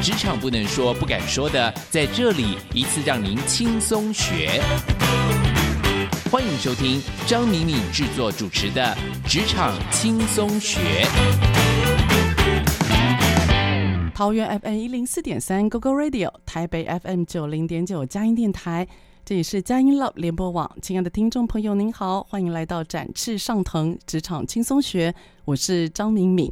职场不能说、不敢说的，在这里一次让您轻松学。欢迎收听张敏敏制作主持的《职场轻松学》。桃园 FM 一零四点三，Google Radio，台北 FM 九零点九佳音电台，这里是佳音 Love 联播网。亲爱的听众朋友，您好，欢迎来到展翅上腾职场轻松学，我是张敏敏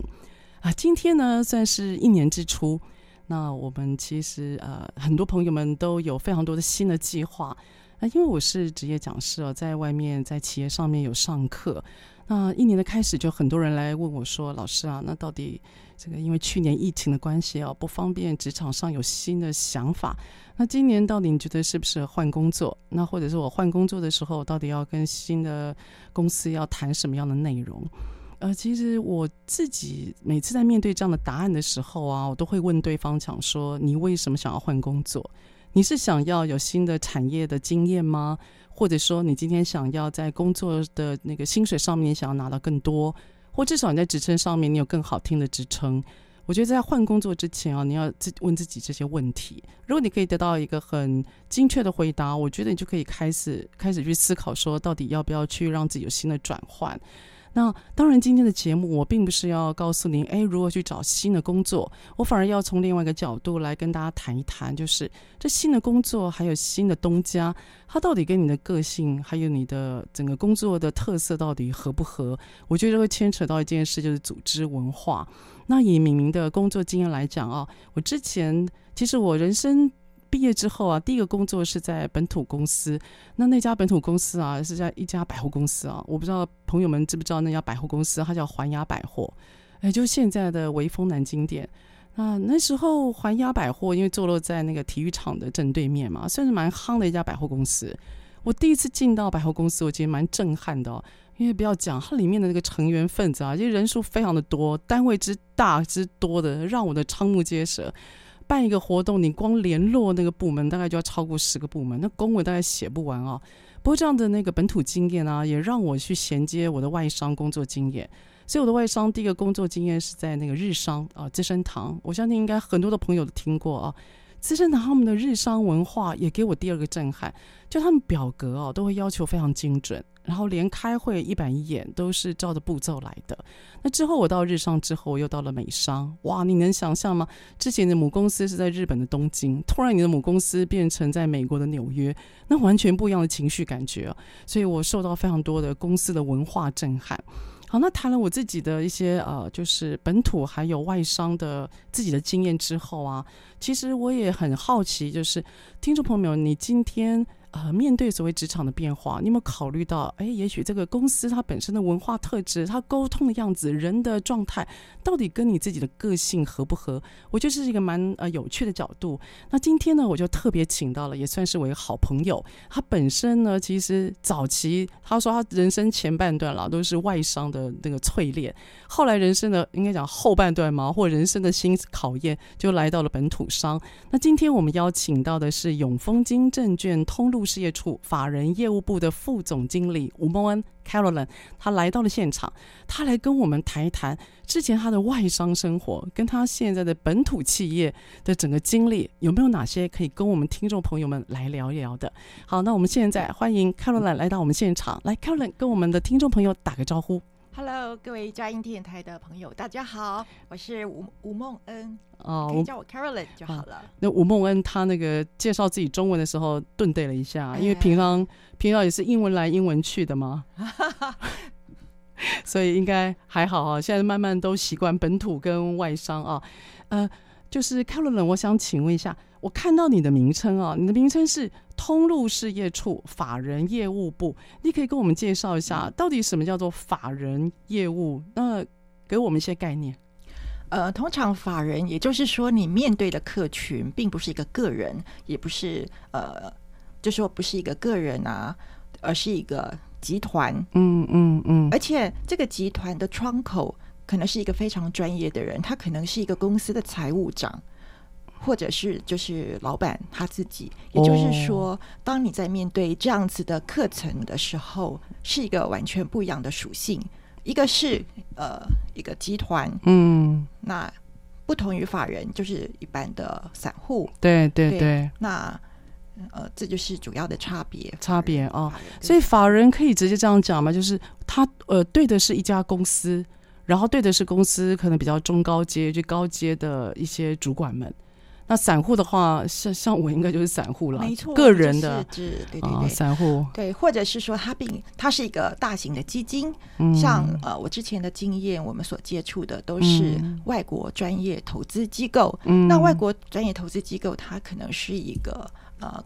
啊。今天呢，算是一年之初，那我们其实呃，很多朋友们都有非常多的新的计划。那因为我是职业讲师哦，在外面在企业上面有上课。那一年的开始，就很多人来问我说：“老师啊，那到底这个因为去年疫情的关系哦，不方便职场上有新的想法。那今年到底你觉得适不适合换工作？那或者是我换工作的时候，到底要跟新的公司要谈什么样的内容？”呃，其实我自己每次在面对这样的答案的时候啊，我都会问对方讲说：“你为什么想要换工作？你是想要有新的产业的经验吗？”或者说，你今天想要在工作的那个薪水上面想要拿到更多，或至少你在职称上面你有更好听的职称。我觉得在换工作之前啊，你要自问自己这些问题。如果你可以得到一个很精确的回答，我觉得你就可以开始开始去思考说，到底要不要去让自己有新的转换。那当然，今天的节目我并不是要告诉您，哎，如何去找新的工作。我反而要从另外一个角度来跟大家谈一谈，就是这新的工作还有新的东家，它到底跟你的个性还有你的整个工作的特色到底合不合？我觉得会牵扯到一件事，就是组织文化。那以敏敏的工作经验来讲啊，我之前其实我人生。毕业之后啊，第一个工作是在本土公司。那那家本土公司啊，是在一家百货公司啊。我不知道朋友们知不知道那家百货公司，它叫环亚百货，哎，就现在的微风南京店。那那时候环亚百货因为坐落在那个体育场的正对面嘛，算是蛮夯的一家百货公司。我第一次进到百货公司，我觉得蛮震撼的哦，因为不要讲它里面的那个成员分子啊，就人数非常的多，单位之大之多的，让我的瞠目结舌。办一个活动，你光联络那个部门，大概就要超过十个部门，那公文大概写不完啊。不过这样的那个本土经验啊，也让我去衔接我的外商工作经验。所以我的外商第一个工作经验是在那个日商啊，资生堂。我相信应该很多的朋友都听过啊。资生堂他们的日商文化也给我第二个震撼，就他们表格哦都会要求非常精准，然后连开会一板一眼都是照着步骤来的。那之后我到日商之后，我又到了美商，哇，你能想象吗？之前的母公司是在日本的东京，突然你的母公司变成在美国的纽约，那完全不一样的情绪感觉哦！所以我受到非常多的公司的文化震撼。好，那谈了我自己的一些呃，就是本土还有外商的自己的经验之后啊，其实我也很好奇，就是听众朋友们，你今天。呃，面对所谓职场的变化，你有没有考虑到？哎，也许这个公司它本身的文化特质、它沟通的样子、人的状态，到底跟你自己的个性合不合？我觉得是一个蛮呃有趣的角度。那今天呢，我就特别请到了，也算是我一个好朋友。他本身呢，其实早期他说他人生前半段啦，都是外商的那个淬炼，后来人生的应该讲后半段嘛，或人生的新考验，就来到了本土商。那今天我们邀请到的是永丰金证券通路事业处法人业务部的副总经理吴梦恩 Caroline，他来到了现场，他来跟我们谈一谈之前他的外商生活，跟他现在的本土企业的整个经历，有没有哪些可以跟我们听众朋友们来聊一聊的？好，那我们现在欢迎 Caroline 来到我们现场，来 Caroline 跟我们的听众朋友打个招呼。Hello，各位佳音电台的朋友，大家好，我是吴吴梦恩，哦，可以叫我 Caroline 就好了。那吴梦恩他那个介绍自己中文的时候顿对了一下，因为平常、哎、平常也是英文来英文去的嘛，所以应该还好啊。现在慢慢都习惯本土跟外商啊，呃，就是 Caroline，我想请问一下。我看到你的名称啊，你的名称是通路事业处法人业务部，你可以跟我们介绍一下，到底什么叫做法人业务？那给我们一些概念。呃，通常法人，也就是说，你面对的客群并不是一个个人，也不是呃，就说不是一个个人啊，而是一个集团。嗯嗯嗯。而且这个集团的窗口可能是一个非常专业的人，他可能是一个公司的财务长，或者是就是老板他自己。也就是说，哦、当你在面对这样子的课程的时候，是一个完全不一样的属性。一个是呃一个集团，嗯，那不同于法人，就是一般的散户，对对对，对。那呃这就是主要的差别，差别啊。所以法人可以直接这样讲嘛？就是他呃对的是一家公司，然后对的是公司可能比较中高阶、就高阶的一些主管们。那散户的话，像像我应该就是散户了，没错，个人的，对对对，散户。对，或者是说它并它是一个大型的基金，嗯、像呃我之前的经验，我们所接触的都是外国专业投资机构，嗯、那外国专业投资机构它可能是一个呃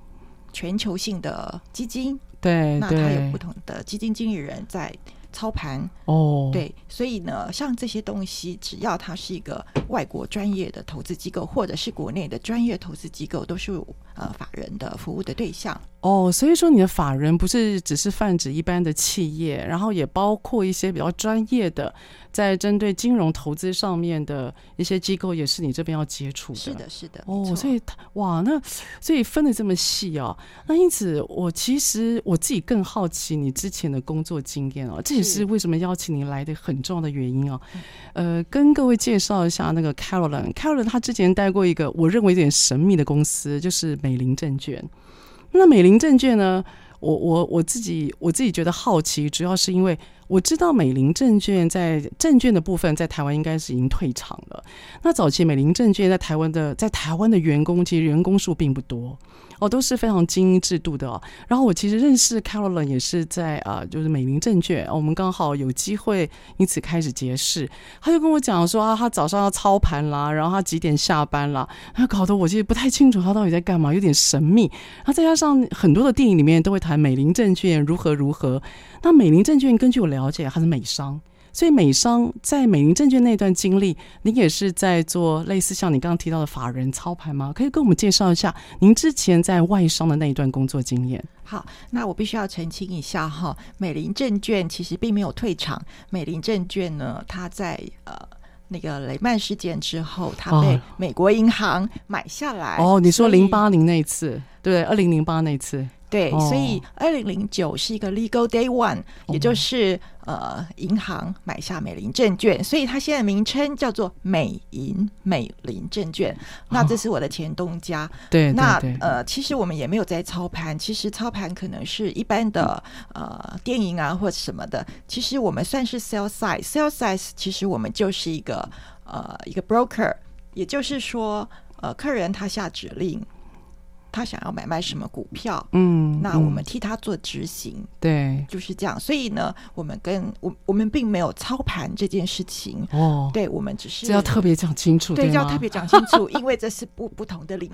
全球性的基金，对，那它有不同的基金经理人在。操盘。哦，对，所以呢，像这些东西，只要它是一个外国专业的投资机构，或者是国内的专业投资机构，都是呃法人的服务的对象。哦，所以说你的法人不是只是泛指一般的企业，然后也包括一些比较专业的，在针对金融投资上面的一些机构，也是你这边要接触的。是的，是的。哦，所以哇，那所以分的这么细哦。那因此，我其实我自己更好奇你之前的工作经验哦，这也是为什么邀请你来的很重要的原因哦。呃，跟各位介绍一下那个 Caroline，Caroline Caroline 她之前待过一个我认为有点神秘的公司，就是美美林证券。那美林证券呢？我我我自己我自己觉得好奇，主要是因为我知道美林证券在证券的部分在台湾应该是已经退场了。那早期美林证券在台湾的在台湾的员工其实员工数并不多。哦，都是非常精英制度的哦。然后我其实认识 Caroline 也是在啊，就是美林证券，我们刚好有机会因此开始结识。他就跟我讲说啊，他早上要操盘啦，然后他几点下班啦，他搞得我其实不太清楚他到底在干嘛，有点神秘。然后再加上很多的电影里面都会谈美林证券如何如何。那美林证券根据我了解，它是美商。所以美商在美林证券那段经历，您也是在做类似像你刚刚提到的法人操盘吗？可以跟我们介绍一下您之前在外商的那一段工作经验。好，那我必须要澄清一下哈，美林证券其实并没有退场。美林证券呢，它在呃那个雷曼事件之后，它被美国银行买下来。哦，哦，你说零八零那一次，对，二零零八那次。对，所以二零零九是一个 legal day one，、哦、也就是呃银行买下美林证券，所以它现在名称叫做美银美林证券。那这是我的前东家。哦、对，那呃其实我们也没有在操盘，其实操盘可能是一般的呃电影啊或者什么的。其实我们算是 sell side，sell side 其实我们就是一个呃一个 broker，也就是说呃客人他下指令。他想要买卖什么股票，嗯，那我们替他做执行，对，就是这样。所以呢，我们跟我我们并没有操盘这件事情哦，对，我们只是这要特别讲清楚，对，要特别讲清楚，因为这是不不同的领域。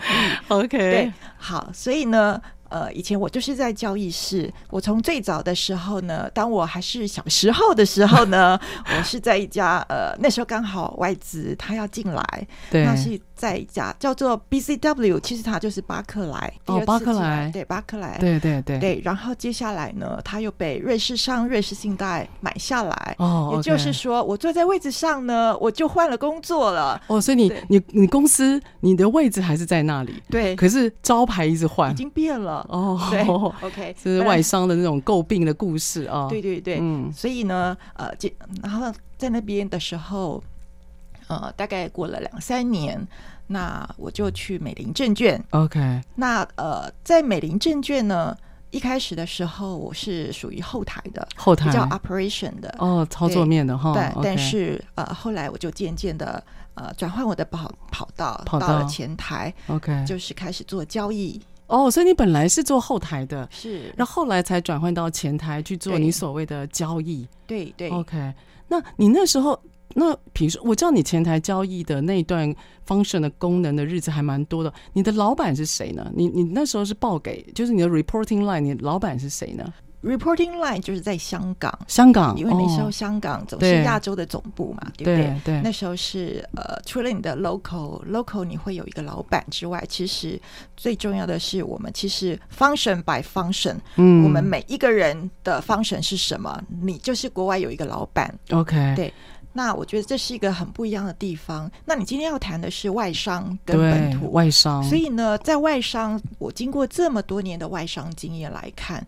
OK，对，好，所以呢。呃，以前我就是在交易室。我从最早的时候呢，当我还是小时候的时候呢，我是在一家呃，那时候刚好外资他要进来，对，那是在一家叫做 BCW，其实它就是巴克莱。哦，巴克莱，对，巴克莱，对对对对。然后接下来呢，他又被瑞士商、瑞士信贷买下来。哦，也就是说，我坐在位置上呢，我就换了工作了。哦，所以你你你公司你的位置还是在那里？对。可是招牌一直换，已经变了。哦，对，OK，这是外商的那种诟病的故事啊。对对对，嗯，所以呢，呃，然后在那边的时候，呃，大概过了两三年，那我就去美林证券。OK，那呃，在美林证券呢，一开始的时候我是属于后台的，后台比较 operation 的哦，操作面的哈。对，但是呃，后来我就渐渐的呃转换我的跑跑道，跑到了前台。OK，就是开始做交易。哦，所以你本来是做后台的，是，然后后来才转换到前台去做你所谓的交易。对对，对，OK。那你那时候，那比如说，我知道你前台交易的那一段 function 的功能的日子还蛮多的。你的老板是谁呢？你你那时候是报给，就是你的 reporting line，你的老板是谁呢？reporting line 就是在香港，香港，因为那时候香港总是亚洲的总部嘛，对，对不对？对，那时候是呃，除了你的 local local 你会有一个老板之外，其实最重要的是我们其实 function by function，嗯，我们每一个人的 function 是什么？你就是国外有一个老板，OK，对。那我觉得这是一个很不一样的地方。那你今天要谈的是外商跟本土外商，所以呢，在外商，我经过这么多年的外商经验来看，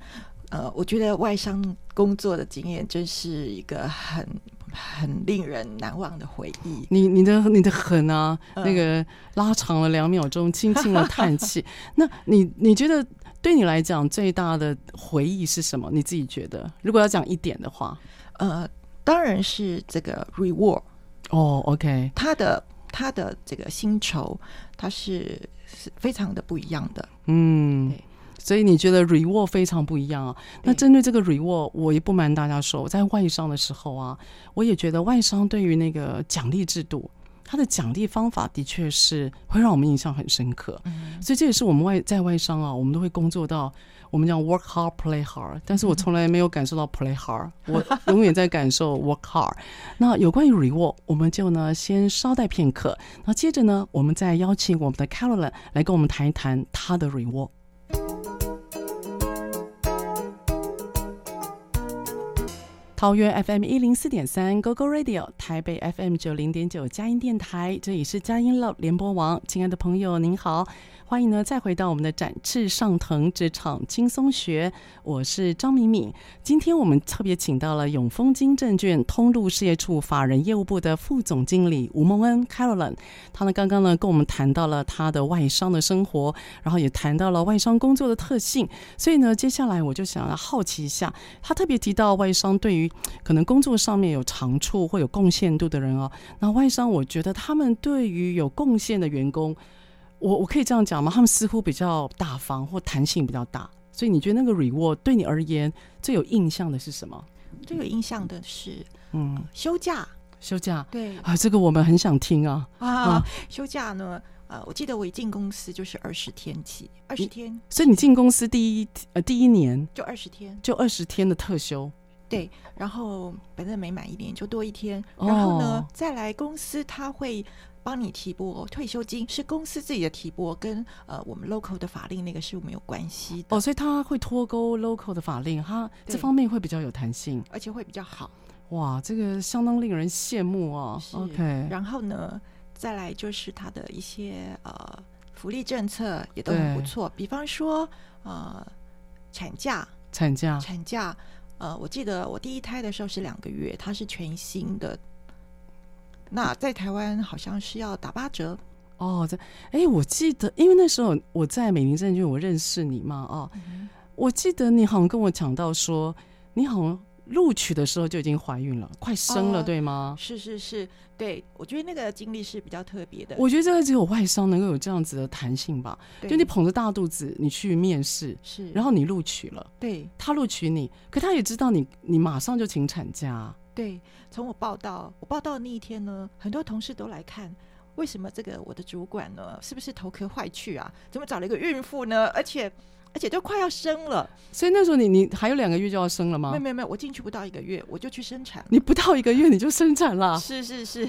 呃，我觉得外商工作的经验真是一个很很令人难忘的回忆。你你的你的狠啊，嗯、那个拉长了两秒钟，轻轻的叹气。那你你觉得对你来讲最大的回忆是什么？你自己觉得，如果要讲一点的话，呃。当然是这个 reward 哦，OK，他的他的这个薪酬，它是是非常的不一样的，嗯，所以你觉得 reward 非常不一样啊？那针对这个 reward，我也不瞒大家说，我在外商的时候啊，我也觉得外商对于那个奖励制度。它的奖励方法的确是会让我们印象很深刻，嗯，所以这也是我们外在外商啊，我们都会工作到我们讲 work hard play hard，但是我从来没有感受到 play hard，我永远在感受 work hard。那有关于 reward，我们就呢先稍待片刻，那接着呢，我们再邀请我们的 Caroline 来跟我们谈一谈她的 reward。桃园 FM 一零四点三，Go Go Radio，台北 FM 九零点九，佳音电台，这里是佳音 Love 联播网，亲爱的朋友，您好。欢迎呢，再回到我们的展翅上腾职场轻松学，我是张敏敏。今天我们特别请到了永丰金证券通路事业处法人业务部的副总经理吴孟恩 Caroline。他呢，刚刚呢跟我们谈到了他的外商的生活，然后也谈到了外商工作的特性。所以呢，接下来我就想要好奇一下，他特别提到外商对于可能工作上面有长处或有贡献度的人哦，那外商我觉得他们对于有贡献的员工。我我可以这样讲吗？他们似乎比较大方或弹性比较大，所以你觉得那个 reward 对你而言最有印象的是什么？最有印象的是，嗯，休假，休假，对啊，这个我们很想听啊啊，啊，休假呢？呃，我记得我一进公司就是二十天起，二十天，所以你进公司第一呃第一年就二十天，就二十天的特休，对，然后反正每满一年就多一天，然后呢，哦，再来公司他会。帮你提拨退休金是公司自己的提拨，跟呃我们 local 的法令那个是没有关系的哦，所以他会脱钩 local 的法令，他这方面会比较有弹性，而且会比较好。哇，这个相当令人羡慕哦。OK，然后呢，再来就是它的一些呃福利政策也都很不错，比方说呃产假，产假，产假，呃，我记得我第一胎的时候是两个月，它是全新的。那在台湾好像是要打八折哦。这哎，我记得，因为那时候我在美林证券，我认识你嘛，哦、嗯，我记得你好像跟我讲到说，你好像录取的时候就已经怀孕了，快生了，哦、对吗？是是是，对，我觉得那个经历是比较特别的。我觉得这个只有外商能够有这样子的弹性吧？就你捧着大肚子，你去面试，是，然后你录取了，对，他录取你，可他也知道你，你马上就请产假。对，从我报道，我报道的那一天呢，很多同事都来看，为什么这个我的主管呢，是不是头壳坏去啊？怎么找了一个孕妇呢？而且而且都快要生了，所以那时候你你还有两个月就要生了吗？没有没有没有，我进去不到一个月，我就去生产。你不到一个月你就生产了？是是是，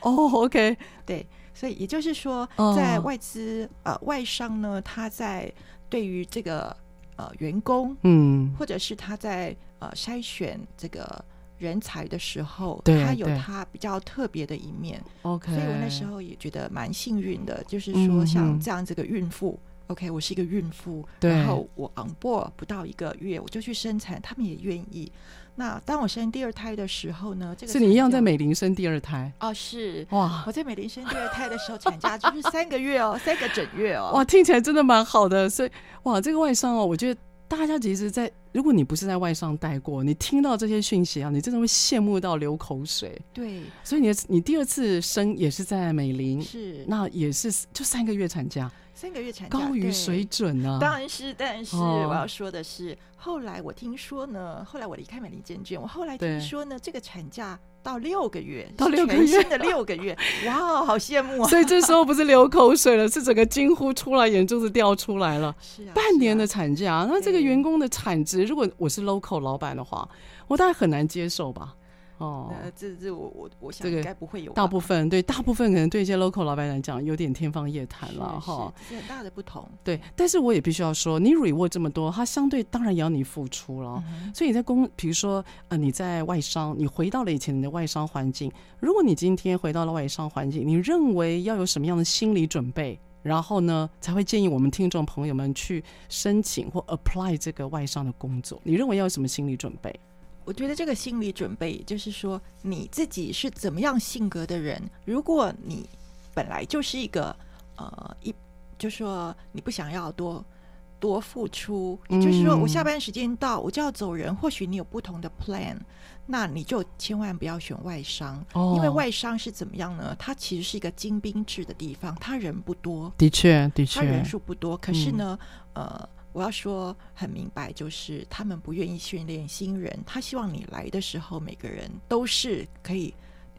哦、oh,，OK，对，所以也就是说，在外资、oh. 呃外商呢，他在对于这个呃员工，嗯，或者是他在呃筛选这个。人才的时候，他有他比较特别的一面。OK，所以我那时候也觉得蛮幸运的，就是说像这样这个孕妇、嗯、，OK，我是一个孕妇，然后我 on board 不到一个月我就去生产，他们也愿意。那当我生第二胎的时候呢，这个是你一样在美林生第二胎哦，是哇，我在美林生第二胎的时候，产假就是三个月哦，三个整月哦，哇，听起来真的蛮好的。所以哇，这个外商哦，我觉得。大家其实，在如果你不是在外商待过，你听到这些讯息啊，你真的会羡慕到流口水。对，所以你你第二次生也是在美林，是，那也是就三个月产假，三个月产假高于水准啊！当然是，但是哦我要说的是，后来我听说呢，后来我离开美丽证券，我后来听说呢，这个产假到六个月，到六个月，的六个月，哇，好羡慕啊！所以这时候不是流口水了，是整个惊呼出来，眼珠子掉出来了。是啊，半年的产假，啊、那这个员工的产值，如果我是 local 老板的话，我大概很难接受吧。哦，那这这我我我想应该不会有，大部分对大部分可能对一些 local 老板来讲有点天方夜谭了哈，是很大的不同。对，但是我也必须要说，你 reward 这么多，它相对当然也要你付出了。嗯、所以你在公，比如说呃你在外商，你回到了以前你的外商环境，如果你今天回到了外商环境，你认为要有什么样的心理准备，然后呢才会建议我们听众朋友们去申请或 apply 这个外商的工作？你认为要有什么心理准备？我觉得这个心理准备，就是说你自己是怎么样性格的人。如果你本来就是一个呃一，就是说你不想要多多付出，也就是说我下班时间到我就要走人。或许你有不同的 plan，那你就千万不要选外商，因为外商是怎么样呢？它其实是一个精兵制的地方，他人不多，的确的确，他人数不多，可是呢，呃。我要说很明白，就是他们不愿意训练新人，他希望你来的时候，每个人都是可以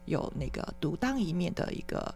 有那个独当一面的一个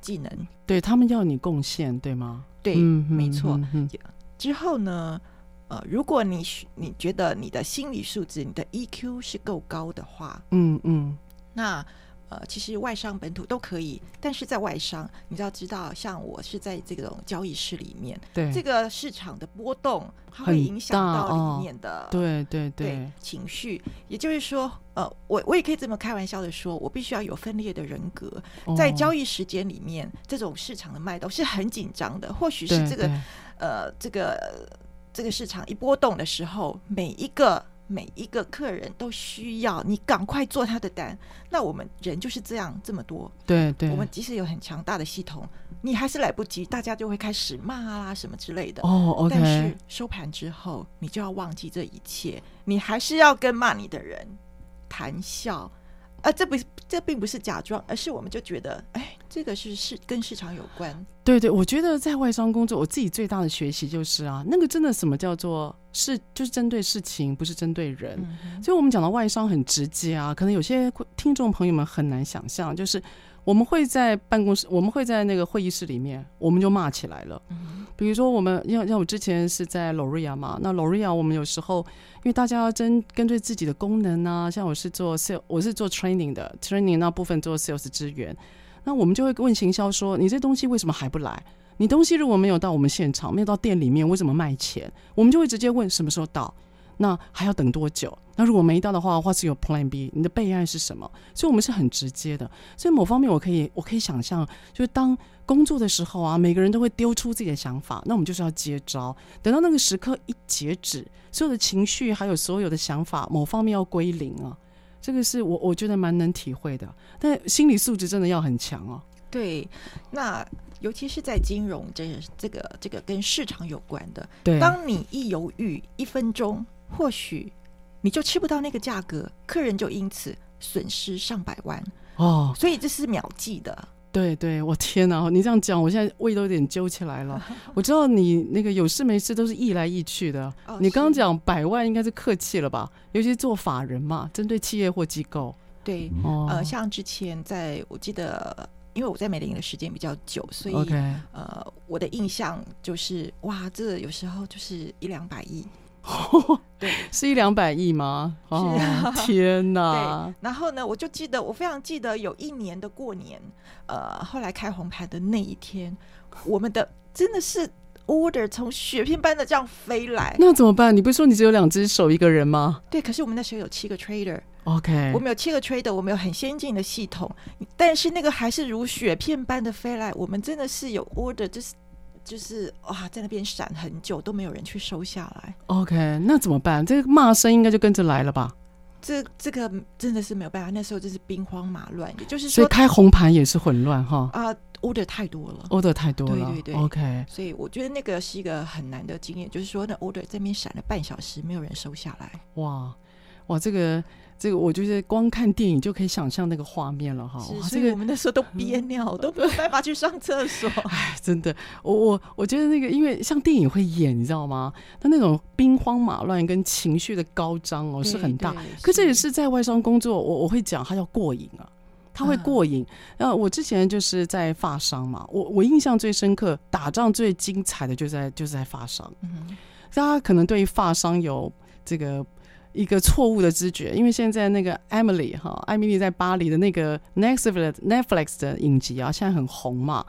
技能。对，他们要你贡献，对吗？对，嗯、没错。嗯嗯、之后呢，呃，如果你你觉得你的心理素质、你的 EQ 是够高的话，嗯嗯，那。呃，其实外商本土都可以，但是在外商，你要知道，像我是在这种交易室里面，对这个市场的波动，它会影响到里面的，哦、对对对，对情绪。也就是说，呃，我我也可以这么开玩笑的说，我必须要有分裂的人格，哦、在交易时间里面，这种市场的脉动是很紧张的。或许是这个，呃，这个这个市场一波动的时候，每一个。每一个客人都需要你赶快做他的单，那我们人就是这样这么多，对对，我们即使有很强大的系统，你还是来不及，大家就会开始骂啊什么之类的。哦，OK。但是收盘之后，你就要忘记这一切，你还是要跟骂你的人谈笑。啊，这不，这并不是假装，而是我们就觉得，哎，这个是市跟市场有关。对对，我觉得在外商工作，我自己最大的学习就是啊，那个真的什么叫做是，就是针对事情，不是针对人。嗯、所以，我们讲到外商很直接啊，可能有些听众朋友们很难想象，就是。我们会在办公室，我们会在那个会议室里面，我们就骂起来了。嗯、比如说，我们要像我之前是在 Loria 嘛，那 Loria 我们有时候因为大家要针根据自己的功能啊，像我是做 sales，我是做 training 的，training 那部分做 sales 支援，那我们就会问行销说：“你这东西为什么还不来？你东西如果没有到我们现场，没有到店里面，为什么卖钱？”我们就会直接问什么时候到。那还要等多久？那如果没到的话，或是有 Plan B，你的备案是什么？所以我们是很直接的。所以某方面，我可以我可以想象，就是当工作的时候啊，每个人都会丢出自己的想法，那我们就是要接招。等到那个时刻一截止，所有的情绪还有所有的想法，某方面要归零啊。这个是我我觉得蛮能体会的。但心理素质真的要很强哦、对，那尤其是在金融这这个这个跟市场有关的，对，当你一犹豫一分钟。或许你就吃不到那个价格，客人就因此损失上百万哦，所以这是秒记的。对对，我天哪！你这样讲，我现在胃都有点揪起来了。我知道你那个有事没事都是意来意去的。哦、你刚刚讲百万应该是客气了吧？尤其是做法人嘛，针对企业或机构。对，哦、呃，像之前在我记得，因为我在美林的时间比较久，所以呃，我的印象就是哇，这有时候就是一两百亿。对，是一两百亿吗？哦，天哪！对，然后呢，我就记得，我非常记得有一年的过年，呃，后来开红盘的那一天，我们的真的是 order 从雪片般的这样飞来。那怎么办？你不是说你只有两只手一个人吗？对，可是我们那时候有七个 trader。OK，我们有七个 trader，我们有很先进的系统，但是那个还是如雪片般的飞来。我们真的是有 order，就是。就是哇，在那边闪很久都没有人去收下来。OK，那怎么办？这个骂声应该就跟着来了吧？这这个真的是没有办法，那时候就是兵荒马乱，也就是说，所以开红盘也是混乱哈。啊，order 太多了，order 太多了，对对对，OK。所以我觉得那个是一个很难的经验，就是说那 order 这边闪了半小时，没有人收下来。哇。哇，这个。这个我就是光看电影就可以想象那个画面了哈，是哇，所以我们那时候都憋尿，嗯、都没有办法去上厕所。哎，真的，我我我觉得那个，因为像电影会演，你知道吗？他那种兵荒马乱跟情绪的高涨哦是很大，可这也是在外商工作，我我会讲他要过瘾啊，他会过瘾。那、啊、我之前就是在发商嘛，我我印象最深刻，打仗最精彩的就在就是在发商。嗯，大家可能对于发商有这个。一个错误的知觉，因为现在那个 Emily 哈，艾米丽在巴黎的那个 Netflix Netflix 的影集啊，现在很红嘛。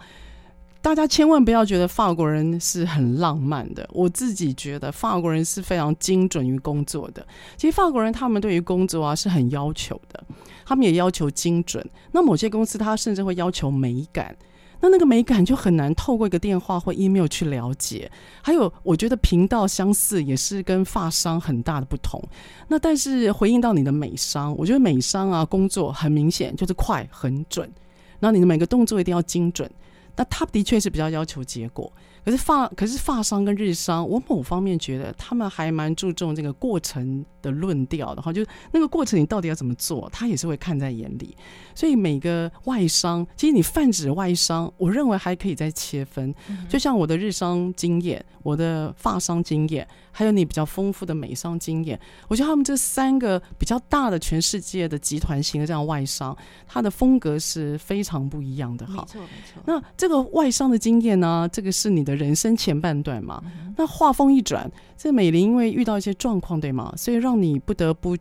大家千万不要觉得法国人是很浪漫的，我自己觉得法国人是非常精准于工作的。其实法国人他们对于工作啊是很要求的，他们也要求精准。那某些公司他甚至会要求美感。那那个美感就很难透过一个电话或 email 去了解。还有，我觉得频道相似也是跟发商很大的不同。那但是回应到你的美商，我觉得美商啊工作很明显就是快很准，那你的每个动作一定要精准。那他的确是比较要求结果。可是发，可是发商跟日商，我某方面觉得他们还蛮注重这个过程的论调的哈，就是那个过程你到底要怎么做，他也是会看在眼里。所以每个外商，其实你泛指外商，我认为还可以再切分。就像我的日商经验，我的发商经验，还有你比较丰富的美商经验，我觉得他们这三个比较大的全世界的集团型的这样外商，它的风格是非常不一样的哈。没错没错。那这个外商的经验呢，这个是你的。人生前半段嘛，那话锋一转，这美玲因为遇到一些状况，对吗？所以让你不得不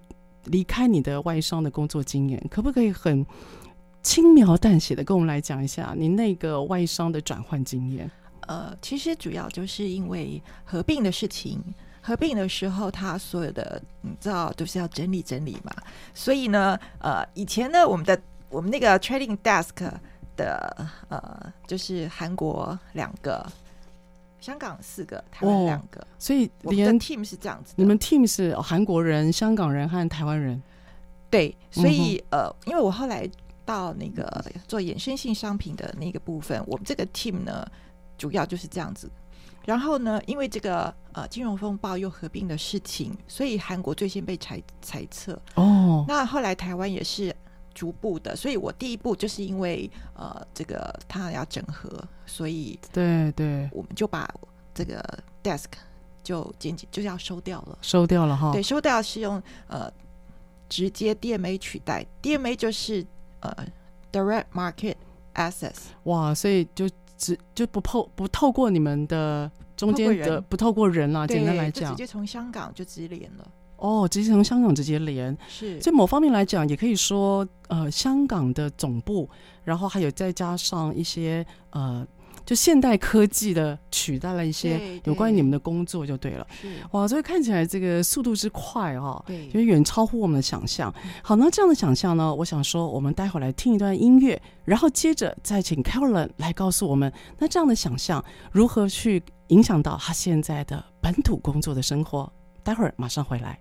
离开你的外商的工作经验，可不可以很轻描淡写的跟我们来讲一下你那个外商的转换经验？呃，其实主要就是因为合并的事情，合并的时候，他所有的你知道都是要整理整理嘛，所以呢，呃，以前呢，我们的我们那个 trading desk 的呃，就是韩国两个。香港四个，台湾两个，哦，所以连 team 是这样子。你们 team 是韩国人、香港人和台湾人。对，所以、嗯、呃，因为我后来到那个做衍生性商品的那个部分，我们这个 team 呢，主要就是这样子。然后呢，因为这个呃金融风暴又合并的事情，所以韩国最先被裁裁撤。哦，那后来台湾也是。逐步的，所以我第一步就是因为呃，这个他要整合，所以对对，我们就把这个 desk 就简简就要收掉了，收掉了哈。对，收掉是用呃直接 DMA 取代，DMA 就是呃 direct market access。哇，所以就只就不透不透过你们的中间的不透过人啊，简单来讲，直接从香港就直连了。哦，直接从香港直接连，是。所以某方面来讲，也可以说，呃，香港的总部，然后还有再加上一些呃，就现代科技的取代了一些有关于你们的工作，就对了。哇，所以看起来这个速度之快啊，对，就远超乎我们的想象。好，那这样的想象呢，我想说，我们待会儿来听一段音乐，然后接着再请 Caroline 来告诉我们，那这样的想象如何去影响到他现在的本土工作的生活？待会儿马上回来。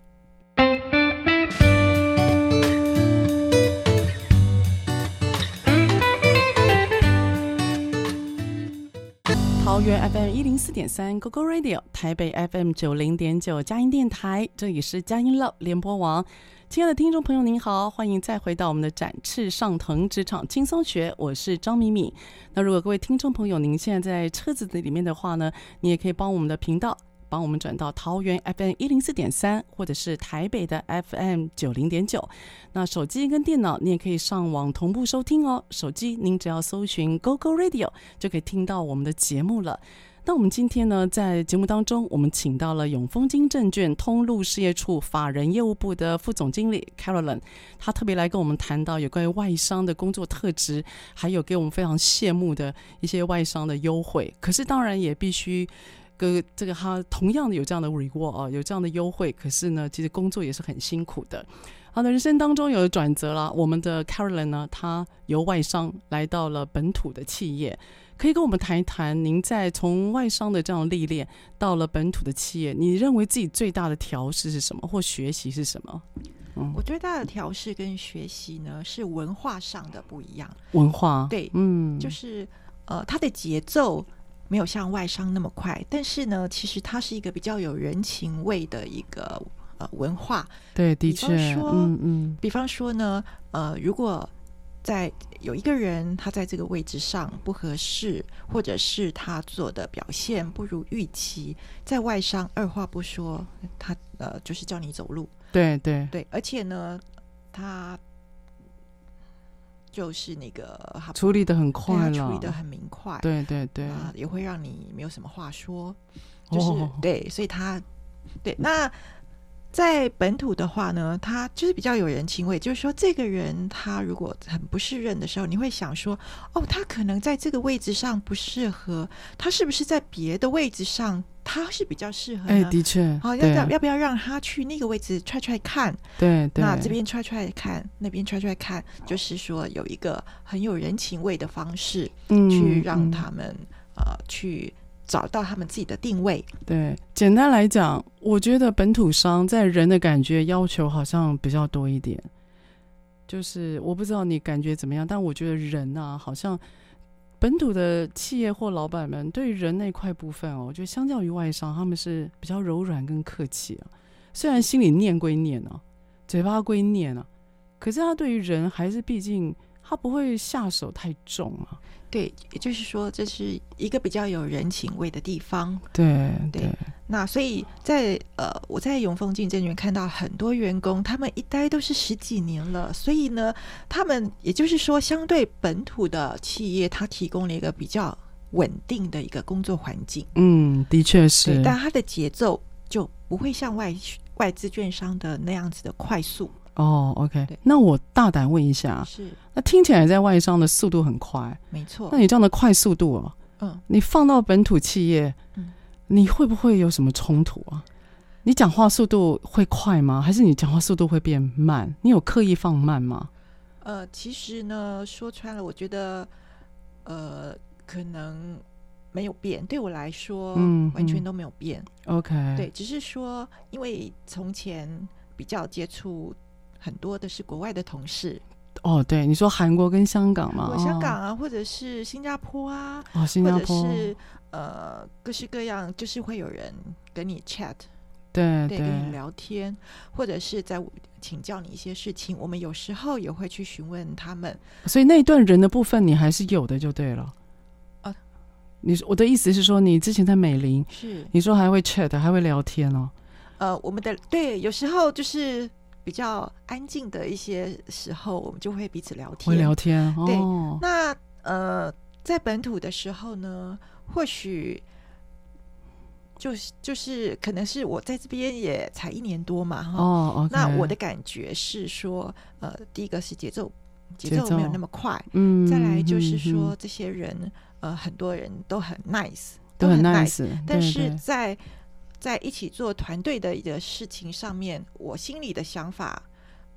桃园 FM 一零四点三 GoGo Radio，台北 FM 九零点九佳音电台，这里是佳音 Love 联播网。亲爱的听众朋友，您好，欢迎再回到我们的展翅上腾职场轻松学，我是张敏敏。那如果各位听众朋友，您现在在车子里面的话呢，你也可以帮我们的频道。帮我们转到桃园 FM 一零四点三，或者是台北的 FM 九零点九。那手机跟电脑，你也可以上网同步收听哦。手机您只要搜寻 GoGo Radio，就可以听到我们的节目了。那我们今天呢，在节目当中，我们请到了永丰金证券通路事业处法人业务部的副总经理 Caroline，他特别来跟我们谈到有关于外商的工作特质，还有给我们非常羡慕的一些外商的优惠。可是当然也必须。个这个他同样的有这样的 reward 啊，有这样的优惠，可是呢，其实工作也是很辛苦的。好的，人生当中有转折了。我们的 Caroline 呢，她由外商来到了本土的企业，可以跟我们谈一谈，您在从外商的这样历练到了本土的企业，你认为自己最大的调试是什么，或学习是什么？嗯，我最大的调试跟学习呢，是文化上的不一样。文化对，嗯，就是呃，它的节奏。没有像外商那么快，但是呢，其实它是一个比较有人情味的一个呃文化。对，的比方确，说嗯嗯，比方说呢，呃，如果在有一个人他在这个位置上不合适，或者是他做的表现不如预期，在外商二话不说，他呃就是叫你走路。对对对，而且呢，他就是那个处理的很快了，对处理的很明快。对对对，啊，也会让你没有什么话说，就是、哦、对，所以他对那在本土的话呢，他就是比较有人情味，就是说这个人他如果很不适任的时候，你会想说，哦，他可能在这个位置上不适合，他是不是在别的位置上他是比较适合呢？哎，的确，好、哦，要要要不要让他去那个位置踹踹看？对对，那这边踹踹看，那边踹踹看，就是说有一个很有人情味的方式，嗯，去让他们、嗯、呃去找到他们自己的定位。对，简单来讲，我觉得本土商在人的感觉要求好像比较多一点。就是我不知道你感觉怎么样，但我觉得人啊，好像。本土的企业或老板们对于人那块部分哦，我觉得相较于外商，他们是比较柔软跟客气啊。虽然心里念归念啊，嘴巴归念啊，可是他对于人还是毕竟他不会下手太重啊。对，也就是说，这是一个比较有人情味的地方。对对，对。那所以在呃，我在永丰金证券看到很多员工，他们一待都是十几年了。所以呢，他们也就是说，相对本土的企业，它提供了一个比较稳定的一个工作环境。嗯，的确是。但它的节奏就不会像外外资券商的那样子的快速。哦，OK，那我大胆问一下，是那听起来在外商的速度很快，没错。那你这样的快速度哦，嗯，你放到本土企业，嗯，你会不会有什么冲突啊？你讲话速度会快吗？还是你讲话速度会变慢？你有刻意放慢吗？呃，其实呢，说穿了，我觉得，呃，可能没有变。对我来说，嗯，完全都没有变。OK，对，只是说，因为从前比较接触。很多的是国外的同事哦，对，你说韩国跟香港吗，香港啊，或者是新加坡啊，哦，新加坡或者是呃，各式各样，就是会有人跟你 chat，对对，跟你聊天，或者是在请教你一些事情。我们有时候也会去询问他们，所以那一段人的部分你还是有的，就对了。啊，你我的意思是说，你之前在美林是你说还会 chat，还会聊天哦。呃，我们的对，有时候就是。比较安静的一些时候，我们就会彼此聊天。会聊天，对。哦、那呃，在本土的时候呢，或许就是就是，可能是我在这边也才一年多嘛，哈。哦、okay、那我的感觉是说，呃，第一个是节奏节奏没有那么快，嗯。再来就是说，这些人、嗯、呃，很多人都很 nice，都很 nice，都很 nice，但是在。在一起做团队的一个事情上面，我心里的想法，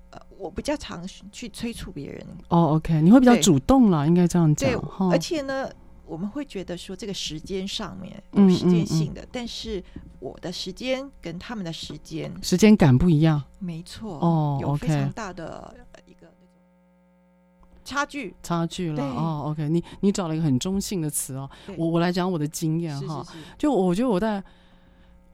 呃，我比较常去催促别人。哦，OK，你会比较主动了，应该这样讲。对，哦，而且呢，我们会觉得说这个时间上面有时间性的，嗯嗯嗯，但是我的时间跟他们的时间时间感不一样。没错，哦，有非常大的一个差距，差距了。哦，OK，你你找了一个很中性的词哦。我我来讲我的经验哈，就我觉得我在。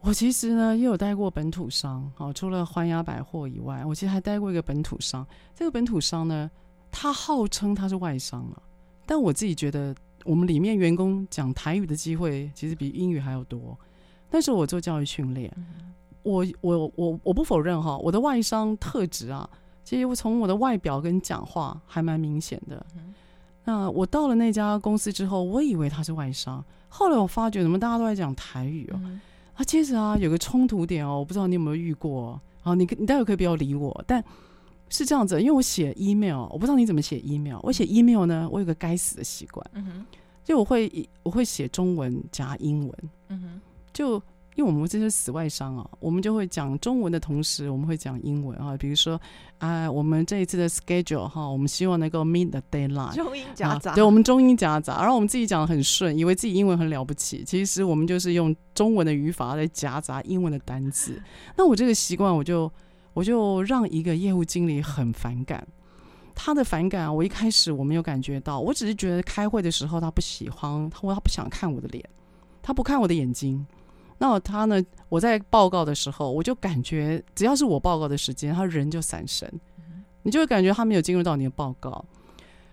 我其实呢也有带过本土商，哦，除了环亚百货以外，我其实还带过一个本土商。这个本土商呢，他号称他是外商啊，但我自己觉得我们里面员工讲台语的机会其实比英语还要多。那时候我做教育训练，我我我我不否认哈，我的外商特质啊，其实我从我的外表跟讲话还蛮明显的。那我到了那家公司之后，我以为他是外商，后来我发觉怎么大家都在讲台语哦。啊，接着啊，有个冲突点哦，我不知道你有没有遇过。好，你你待会可以不要理我，但是这样子，因为我写 email，我不知道你怎么写 email。我写 email 呢，我有个该死的习惯，嗯哼，就我会我会写中文加英文，嗯哼，就。因为我们这些死外商啊，我们就会讲中文的同时，我们会讲英文啊。比如说，啊、呃，我们这一次的 schedule 哈，我们希望能够 meet the deadline。中英夹杂，对，我们中英夹杂，然后我们自己讲的很顺，以为自己英文很了不起，其实我们就是用中文的语法来夹杂英文的单词。那我这个习惯，我就我就让一个业务经理很反感。他的反感，我一开始我没有感觉到，我只是觉得开会的时候他不喜欢，他说他不想看我的脸，他不看我的眼睛。那他呢，我在报告的时候，我就感觉只要是我报告的时间，他人就闪神，你就会感觉他没有进入到你的报告。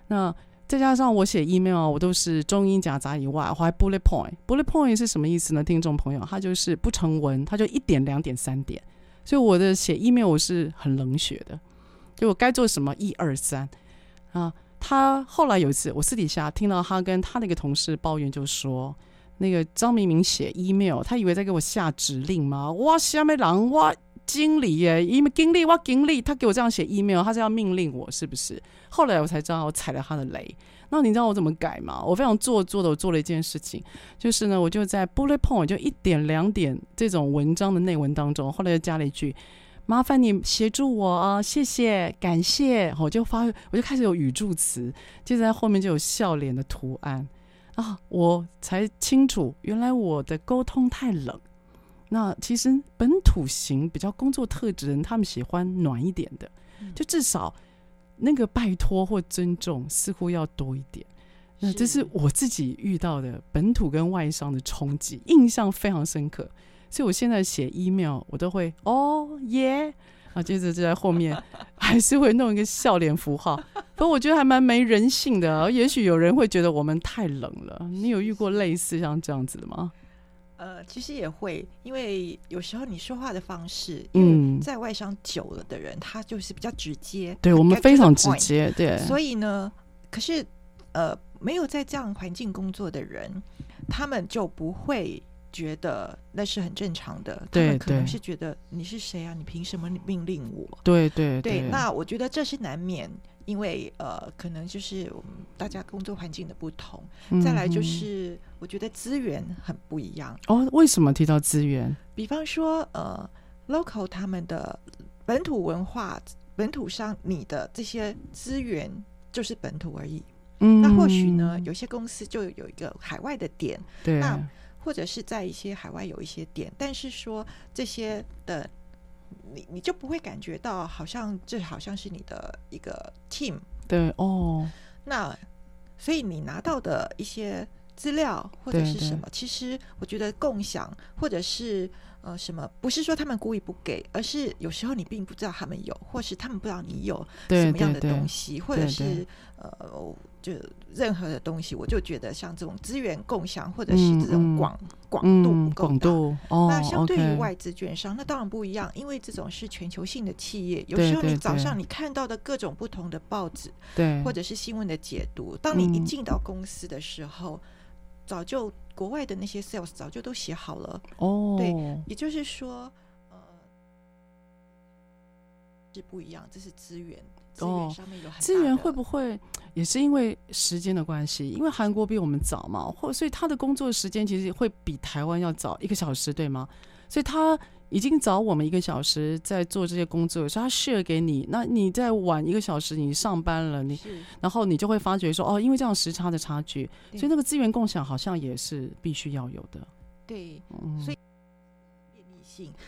那再加上我写 email，我都是中英夹杂以外，我还 bullet point。bullet point 是什么意思呢？听众朋友，它就是不成文，它就一点、两点、三点。所以我的写 email 我是很冷血的，就我该做什么一二三啊。他后来有一次，我私底下听到他跟他那个同事抱怨，就说那个张明明写 email，他以为在给我下指令吗？哇，下面狼哇！经理耶，因为经理哇，经理，他给我这样写 email，他是要命令我，是不是？后来我才知道我踩了他的雷。那你知道我怎么改吗？我非常做作的，我做了一件事情，就是呢，我就在 bullet point 就一点两点这种文章的内文当中，后来又加了一句：“麻烦你协助我啊，谢谢，感谢。”我就发，我就开始有语助词，接着在后面就有笑脸的图案啊，我才清楚，原来我的沟通太冷。那其实本土型比较工作特质的人，他们喜欢暖一点的，就至少那个拜托或尊重似乎要多一点。那这是我自己遇到的本土跟外商的冲击，印象非常深刻。所以我现在写 email，我都会哦耶，啊，接着就在后面还是会弄一个笑脸符号。不过我觉得还蛮没人性的，也许有人会觉得我们太冷了。你有遇过类似像这样子的吗？呃，其实也会，因为有时候你说话的方式，嗯，在外商久了的人，他就是比较直接，对我们非常直接，对。所以呢，可是呃，没有在这样环境工作的人，他们就不会觉得那是很正常的，他们可能是觉得你是谁啊？你凭什么命令我？对对对，对。那我觉得这是难免。因为呃，可能就是我们大家工作环境的不同，嗯、再来就是我觉得资源很不一样哦。为什么提到资源？比方说呃，local 他们的本土文化、本土上你的这些资源就是本土而已。嗯，那或许呢，有些公司就有一个海外的点，对，那或者是在一些海外有一些点，但是说这些的。你你就不会感觉到好像这好像是你的一个 team，对哦。那所以你拿到的一些资料或者是什么，其实我觉得共享或者是呃什么，不是说他们故意不给，而是有时候你并不知道他们有，或是他们不知道你有什么样的东西，或者是呃。就任何的东西，我就觉得像这种资源共享，或者是这种广广、嗯、度不够大。那相对于外资券商，那当然不一样，因为这种是全球性的企业。有时候你早上你看到的各种不同的报纸，对，或者是新闻的解读，当你一进到公司的时候，嗯、早就国外的那些 sales 早就都写好了。哦，对，也就是说，呃，是不一样，这是资源。哦，资源会不会也是因为时间的关系？因为韩国比我们早嘛，或所以他的工作时间其实会比台湾要早一个小时，对吗？所以他已经早我们一个小时在做这些工作，所以他 share 给你。那你再晚一个小时，你上班了，你然后你就会发觉说，哦，因为这样时差的差距，所以那个资源共享好像也是必须要有的。对，嗯，所以。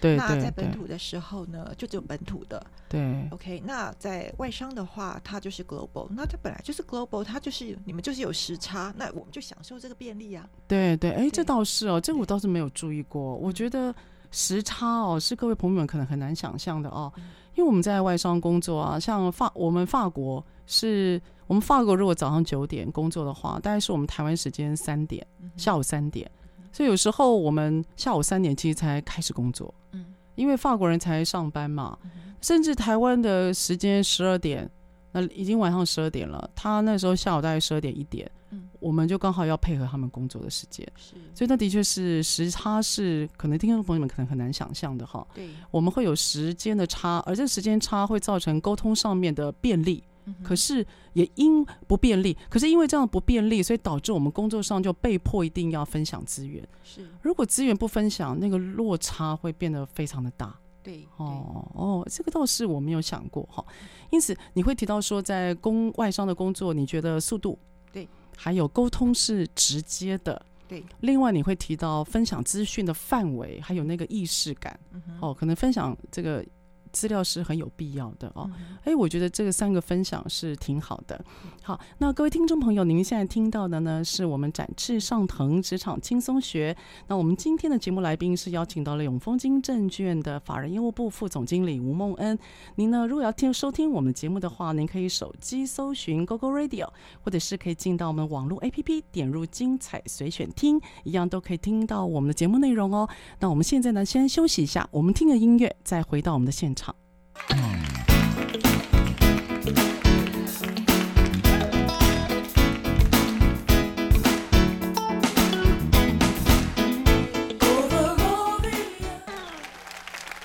对，那在本土的时候呢，就只有本土的。对，OK。那在外商的话，它就是 global。那它本来就是 global，它就是你们就是有时差，那我们就享受这个便利啊。对对，哎，这倒是哦，这个我倒是没有注意过。我觉得时差哦，是各位朋友们可能很难想象的哦，因为我们在外商工作啊，像法，我们法国是，我们法国如果早上九点工作的话，大概是我们台湾时间三点，下午三点。所以有时候我们下午三点其实才开始工作，嗯，因为法国人才上班嘛，甚至台湾的时间十二点，那已经晚上十二点了，他那时候下午大概十二点一点，嗯，我们就刚好要配合他们工作的时间，是，所以那的确是时差是可能听众朋友们可能很难想象的哈，对，我们会有时间的差，而这时间差会造成沟通上面的便利。可是也因不便利，可是因为这样不便利，所以导致我们工作上就被迫一定要分享资源。是，如果资源不分享，那个落差会变得非常的大。对，哦哦，这个倒是我没有想过哈。因此你会提到说，在工外商的工作，你觉得速度对，还有沟通是直接的。对，另外你会提到分享资讯的范围，还有那个意识感。哦，可能分享这个。资料是很有必要的哦。哎、嗯，我觉得这个三个分享是挺好的。好，那各位听众朋友，您现在听到的呢，是我们展翅上腾职场轻松学。那我们今天的节目来宾是邀请到了永丰金证券的法人业务部副总经理吴梦恩。您呢，如果要听收听我们节目的话，您可以手机搜寻 GoGo Radio，或者是可以进到我们网络 APP，点入精彩随选听，一样都可以听到我们的节目内容哦。那我们现在呢，先休息一下，我们听个音乐，再回到我们的现场。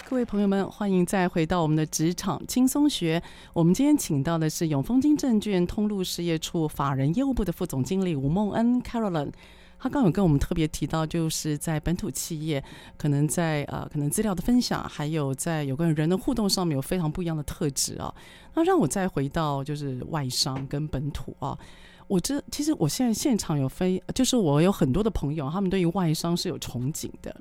各位朋友们，欢迎再回到我们的职场轻松学。我们今天请到的是永丰金证券通路事业处法人业务部的副总经理吴梦恩 Carolyn。他刚有跟我们特别提到，就是在本土企业，可能在呃，可能资料的分享，还有在有跟人的互动上面有非常不一样的特质啊。那让我再回到就是外商跟本土啊，我这其实我现在现场有非，就是我有很多的朋友，他们对于外商是有憧憬的。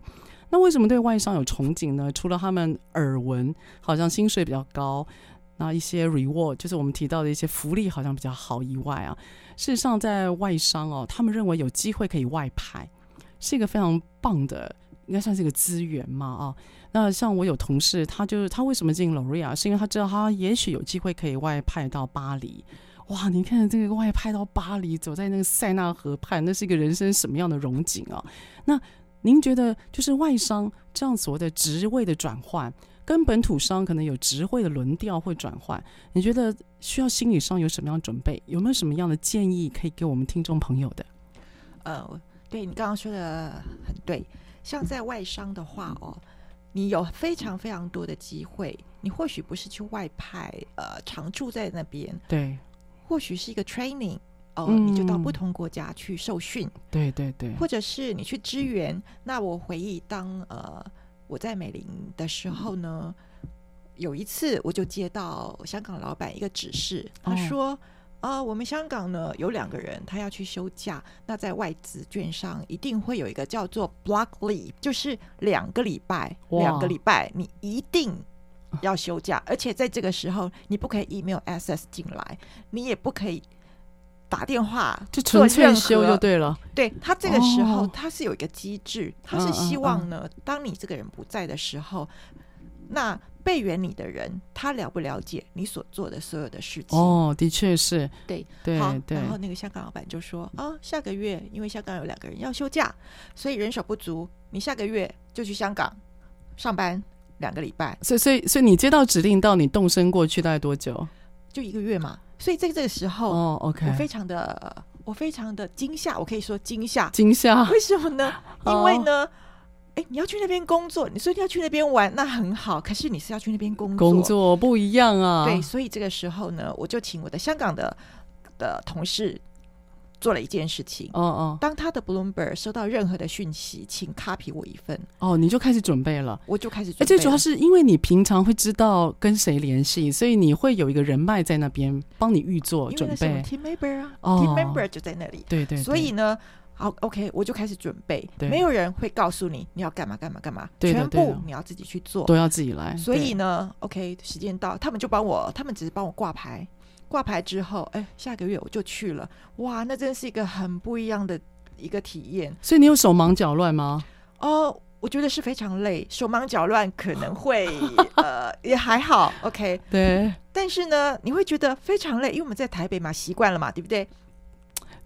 那为什么对外商有憧憬呢？除了他们耳闻好像薪水比较高，那一些 reward 就是我们提到的一些福利好像比较好以外啊。事实上，在外商哦，他们认为有机会可以外派，是一个非常棒的，应该算是一个资源嘛啊。那像我有同事，他就是他为什么进 L'Oréal，是因为他知道他也许有机会可以外派到巴黎。哇，你看这个外派到巴黎，走在那个塞纳河畔，那是一个人生什么样的荣景啊？那您觉得，就是外商这样所谓的职位的转换，跟本土商可能有职位的轮调会转换，你觉得需要心理上有什么样准备？有没有什么样的建议可以给我们听众朋友的？呃，对你刚刚说的很对，像在外商的话哦，你有非常非常多的机会，你或许不是去外派，呃，常住在那边，对，或许是一个 training。哦，嗯、你就到不同国家去受训，对对对，或者是你去支援。那我回忆当呃我在美林的时候呢，有一次我就接到香港老板一个指示，他说啊、哦呃，我们香港呢有两个人他要去休假，那在外资券上一定会有一个叫做 block leave，就是两个礼拜，两个礼拜你一定要休假，而且在这个时候你不可以 email access 进来，你也不可以。打电话就纯粹修就对了。对，他这个时候，哦、他是有一个机制，他是希望呢，当你这个人不在的时候，那备援你的人他了不了解你所做的所有的事情？哦，的确是。对对好对。然后那个香港老板就说啊，下个月因为香港有两个人要休假，所以人手不足，你下个月就去香港上班两个礼拜。所以所以所以你接到指令到你动身过去大概多久？就一个月嘛。所以在这个时候，哦，OK，我非常的，我非常的惊吓，我可以说惊吓，惊吓。为什么呢？因为呢，哎、哦，你要去那边工作，你说你要去那边玩，那很好。可是你是要去那边工作，工作不一样啊。对，所以这个时候呢，我就请我的香港的的同事。做了一件事情，哦哦，当他的 Bloomberg 收到任何的讯息，请 copy 我一份，哦，你就开始准备了，我就开始准备。哎，最主要是因为你平常会知道跟谁联系，所以你会有一个人脉在那边帮你预做准备。Team member 啊、哦、，Team member 就在那里，对，对对。所以呢，好，OK，我就开始准备。对，没有人会告诉你你要干嘛干嘛干嘛，全部你要自己去做，都要自己来。所以呢，OK，时间到，他们就帮我，他们只是帮我挂牌。挂牌之后，哎，下个月我就去了。哇，那真是一个很不一样的一个体验。所以你有手忙脚乱吗？哦，我觉得是非常累，手忙脚乱可能会 呃也还好，OK。对。但是呢，你会觉得非常累，因为我们在台北嘛，习惯了嘛，对不对？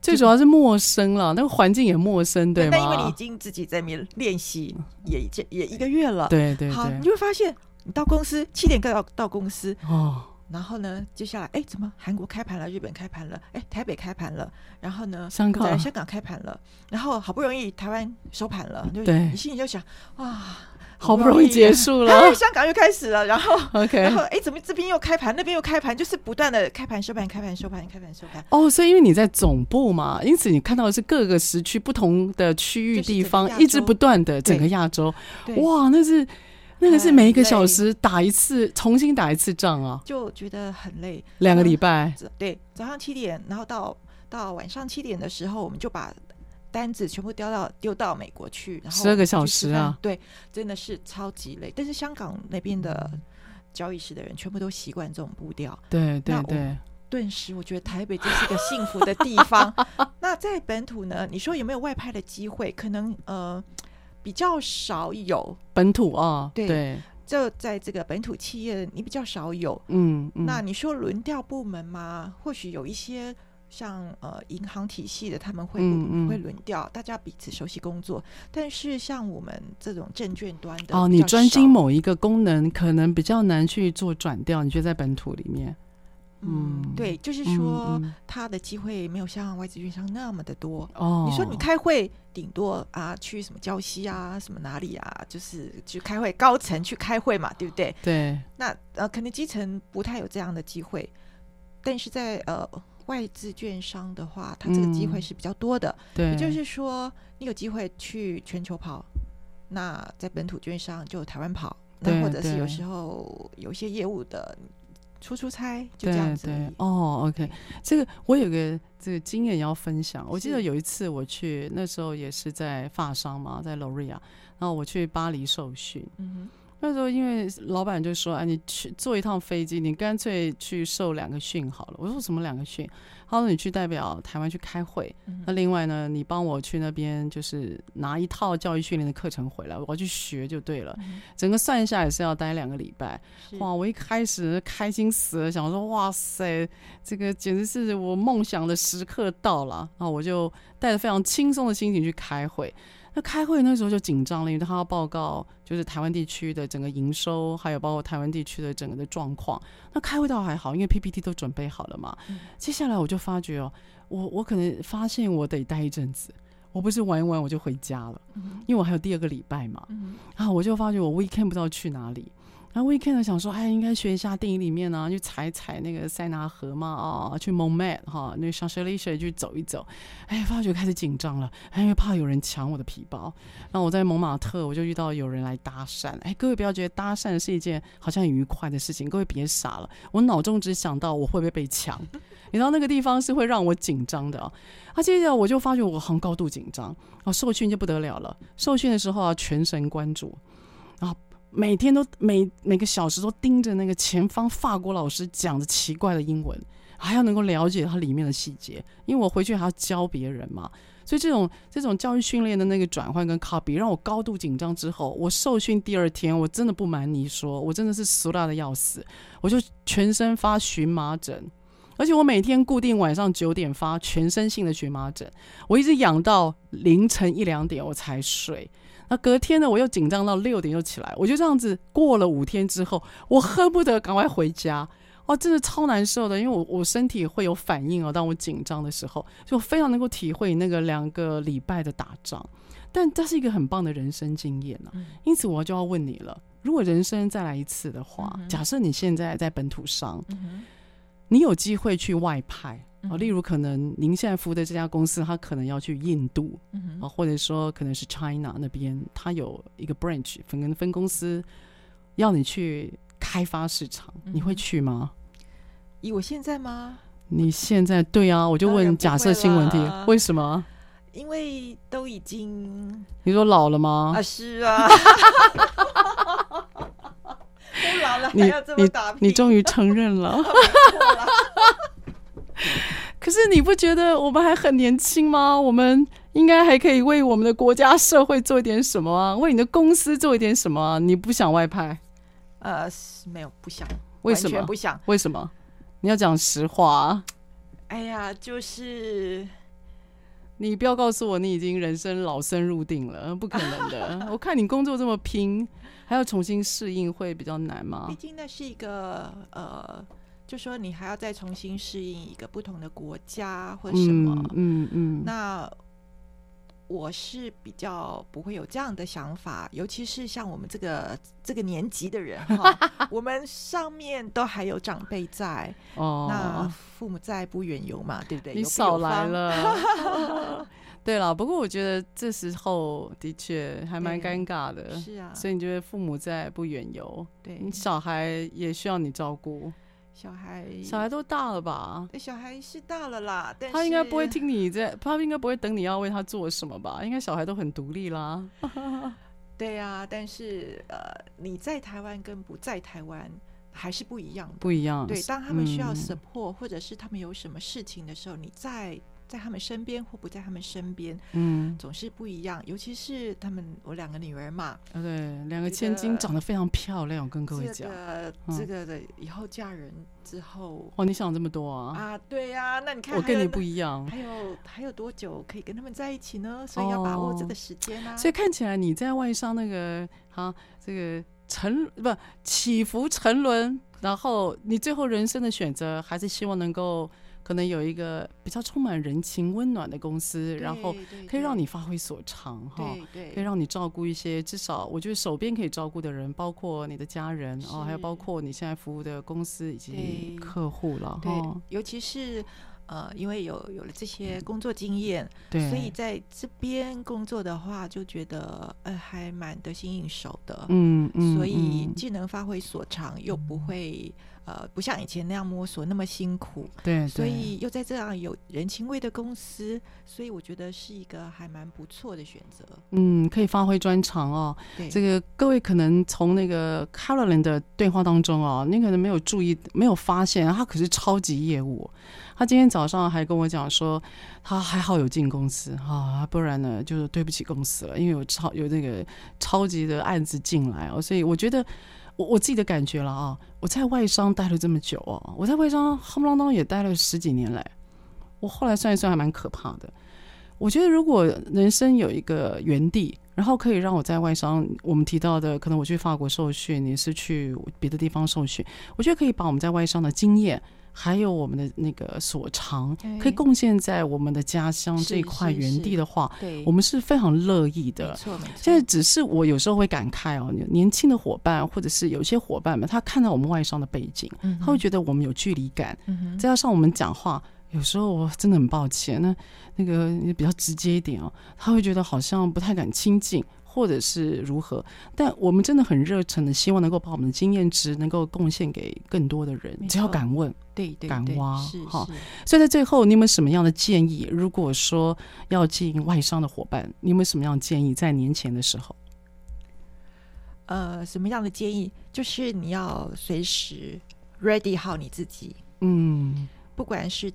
最主要是陌生了，那个环境也陌生，对吗？但因为你已经自己在那边练习，也也一个月了，对对对。好，你就会发现，你到公司七点到到公司哦。然后呢，接下来，哎，怎么韩国开盘了，日本开盘了，哎，台北开盘了，然后呢，香港。香港开盘了，然后好不容易台湾收盘了，对，你心里就想，哇，好不容易结束了，哎，香港又开始了，然后，OK，然后，哎，怎么这边又开盘，那边又开盘，就是不断的开盘收盘，开盘收盘，开盘收盘。哦，所以因为你在总部嘛，因此你看到的是各个时区不同的区域地方，一直不断的整个亚洲，哇，那是。那个是每一个小时打一次，重新打一次仗啊，就觉得很累。两个礼拜，对，早上七点，然后到到晚上七点的时候，我们就把单子全部丢到丢到美国去，然后十二个小时啊，对，真的是超级累。但是香港那边的交易室的人全部都习惯这种步调。对对对，顿时我觉得台北真是个幸福的地方。那在本土呢？你说有没有外派的机会？可能呃比较少有。本土啊，对。对就在这个本土企业，你比较少有，嗯，嗯，那你说轮调部门吗？或许有一些像呃银行体系的，他们会、嗯嗯、会轮调，大家彼此熟悉工作。但是像我们这种证券端的，哦，你专精某一个功能，可能比较难去做转调。你觉得在本土里面？嗯，对，就是说，他的机会没有像外资券商那么的多。哦，你说你开会，顶多啊去什么礁溪啊，什么哪里啊，就是去开会，高层去开会嘛，对不对？对。那呃，可能基层不太有这样的机会，但是在呃外资券商的话，他这个机会是比较多的。对。也就是说，你有机会去全球跑，那在本土券商就台湾跑，那或者是有时候有一些业务的。出出差就这样子。对对哦，OK，这个我有个这个经验要分享。我记得有一次我去，那时候也是在发商嘛，在 Loria，然后我去巴黎受训。嗯那时候因为老板就说：“哎，你去坐一趟飞机，你干脆去受两个训好了。”我说：“什么两个训？”他说：“你去代表台湾去开会，嗯、那另外呢，你帮我去那边就是拿一套教育训练的课程回来，我要去学就对了。嗯、整个算下也是要待两个礼拜。哇！我一开始开心死了，想说：哇塞，这个简直是我梦想的时刻到了。啊我就带着非常轻松的心情去开会。那开会那时候就紧张了，因为他要报告就是台湾地区的整个营收，还有包括台湾地区的整个的状况。那开会倒还好，因为 PPT 都准备好了嘛。嗯、接下来我就发觉哦，我我可能发现我得待一阵子，我不是玩一玩我就回家了，嗯、因为我还有第二个礼拜嘛。嗯、然后我就发觉我 weekend 不知道去哪里。然后 weekend 想说，哎，应该学一下电影里面呢、去踩踩那个塞纳河嘛，啊，去 Montmartre 哈，那 Champs-Élysées 去走一走。哎，发觉开始紧张了，哎，因为怕有人抢我的皮包。然后我在蒙马特，我就遇到有人来搭讪。哎，各位不要觉得搭讪是一件好像很愉快的事情，各位别傻了。我脑中只想到我会不会被抢，你知道那个地方是会让我紧张的啊。啊，接着我就发觉我很高度紧张。啊，受训就不得了了，受训的时候啊，全神贯注，然后。每天都每每个小时都盯着那个前方法国老师讲的奇怪的英文，还要能够了解它里面的细节，因为我回去还要教别人嘛。所以这种这种教育训练的那个转换跟 copy 让我高度紧张。之后我受训第二天，我真的不瞒你说，我真的是熟辣的要死，我就全身发荨麻疹，而且我每天固定晚上九点发全身性的荨麻疹，我一直痒到凌晨一两点我才睡。那隔天呢，我又紧张到六点又起来，我就这样子过了五天之后，我恨不得赶快回家，哇，真的超难受的，因为我我身体会有反应哦，当我紧张的时候，就非常能够体会那个两个礼拜的打仗，但这是一个很棒的人生经验呢、啊。因此，我就要问你了，如果人生再来一次的话，假设你现在在本土上，你有机会去外派。啊，例如可能您现在服务的这家公司，它可能要去印度，啊、或者说可能是 China 那边，它有一个 branch 分分公司，要你去开发市场，你会去吗？以我现在吗？你现在对啊，我就问假设性问题，为什么？因为都已经你说老了吗？啊，是啊，都老了还要这么你你终于承认了。可是你不觉得我们还很年轻吗？我们应该还可以为我们的国家社会做一点什么啊？为你的公司做一点什么啊？你不想外派？呃，没有，不想。为什么？不想？为什么？你要讲实话。哎呀，就是你不要告诉我你已经人生老生入定了，不可能的。我看你工作这么拼，还要重新适应，会比较难吗？毕竟那是一个呃。就说你还要再重新适应一个不同的国家或者什么，嗯嗯，嗯。嗯，那我是比较不会有这样的想法，尤其是像我们这个这个年纪的人哈，我们上面都还有长辈在，哦，那父母在不远游嘛，对不对？你少来了，对了，不过我觉得这时候的确还蛮尴尬的，是啊，所以你觉得父母在不远游，对。你小孩也需要你照顾。小孩，小孩都大了吧？小孩是大了啦，但是他应该不会听你在，他应该不会等你要为他做什么吧？应该小孩都很独立啦。对呀、啊，但是呃，你在台湾跟不在台湾，还是不一样的，不一样。对，当他们需要 support，、嗯、或者是他们有什么事情的时候，你在在他们身边或不在他们身边，嗯，总是不一样。尤其是他们，我两个女儿嘛，对，两个千金长得非常漂亮，我跟各位讲，这个、嗯、这个的以后嫁人之后，哦，你想这么多啊？啊，对呀、啊，那你看，我跟你不一样，还有还有多久可以跟他们在一起呢？所以要把握这个时间啊。哦、所以看起来你在外商那个，哈，这个沉不起伏沉沦，然后你最后人生的选择还是希望能够。可能有一个比较充满人情温暖的公司，然后可以让你发挥所长哈，可以让你照顾一些至少我觉得手边可以照顾的人，包括你的家人哦，还有包括你现在服务的公司以及客户了哈。尤其是呃，因为有有了这些工作经验，对，所以在这边工作的话，就觉得呃还蛮得心应手的，嗯嗯，所以既能发挥所长，又不会。呃，不像以前那样摸索那么辛苦，对，对，所以又在这样有人情味的公司，所以我觉得是一个还蛮不错的选择。嗯，可以发挥专长哦。对，这个各位可能从那个 Caroline 的对话当中哦，你可能没有注意，没有发现，他可是超级业务。他今天早上还跟我讲说，他还好有进公司啊，不然呢就是对不起公司了，因为有超有那个超级的案子进来哦，所以我觉得。我我自己的感觉了啊，我在外商待了这么久哦，我在外商夯不啷当也待了十几年来，我后来算一算还蛮可怕的。我觉得如果人生有一个原地，然后可以让我在外商，我们提到的可能我去法国受训，你是去别的地方受训，我觉得可以把我们在外商的经验。还有我们的那个所长，可以贡献在我们的家乡这一块园地的话，对，我们是非常乐意的。没错，没错。现在只是我有时候会感慨哦，年轻的伙伴或者是有些伙伴们，他看到我们外商的背景，他会觉得我们有距离感。再加上我们讲话，有时候我真的很抱歉，那那个比较直接一点哦，他会觉得好像不太敢亲近。或者是如何，但我们真的很热忱的，希望能够把我们的经验值能够贡献给更多的人。只要敢问，对对，敢挖，好。所以在最后，你有没有什么样的建议？如果说要进外商的伙伴，你有没有什么样的建议？在年前的时候，呃，什么样的建议？就是你要随时 ready 好你自己。嗯，不管是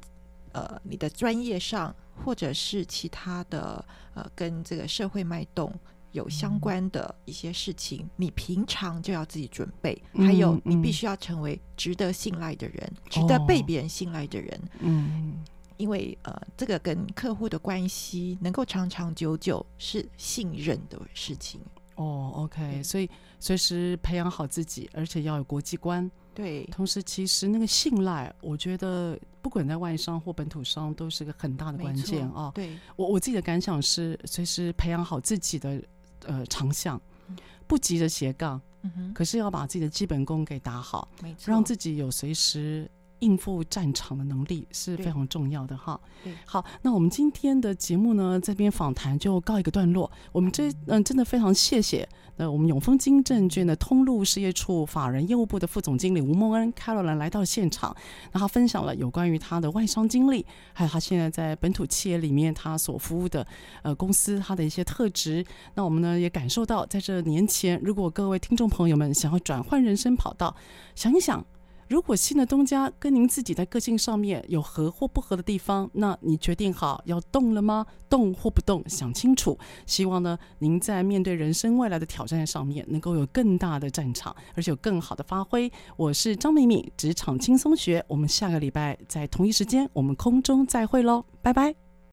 呃你的专业上，或者是其他的呃跟这个社会脉动。有相关的一些事情，你平常就要自己准备。还有，你必须要成为值得信赖的人，值得被别人信赖的人。嗯，因为呃，这个跟客户的关系能够长长久久，是信任的事情。哦，OK，所以随时培养好自己，而且要有国际观。对，同时其实那个信赖，我觉得不管在外商或本土商，都是个很大的关键啊。对，我我自己的感想是，随时培养好自己的。呃，长项不急着斜杠，嗯，可是要把自己的基本功给打好，让自己有随时应付战场的能力是非常重要的哈。好，那我们今天的节目呢，这边访谈就告一个段落。我们这嗯、呃，真的非常谢谢呃，我们永丰金证券的通路事业处法人业务部的副总经理吴梦恩 Caroline 来到现场，那他分享了有关于他的外商经历，还有他现在在本土企业里面他所服务的呃公司他的一些特质。那我们呢也感受到，在这年前，如果各位听众朋友们想要转换人生跑道，想一想。如果新的东家跟您自己在个性上面有合或不合的地方，那你决定好要动了吗？动或不动，想清楚。希望呢，您在面对人生未来的挑战上面，能够有更大的战场，而且有更好的发挥。我是张敏敏，职场轻松学。我们下个礼拜在同一时间，我们空中再会喽，拜拜。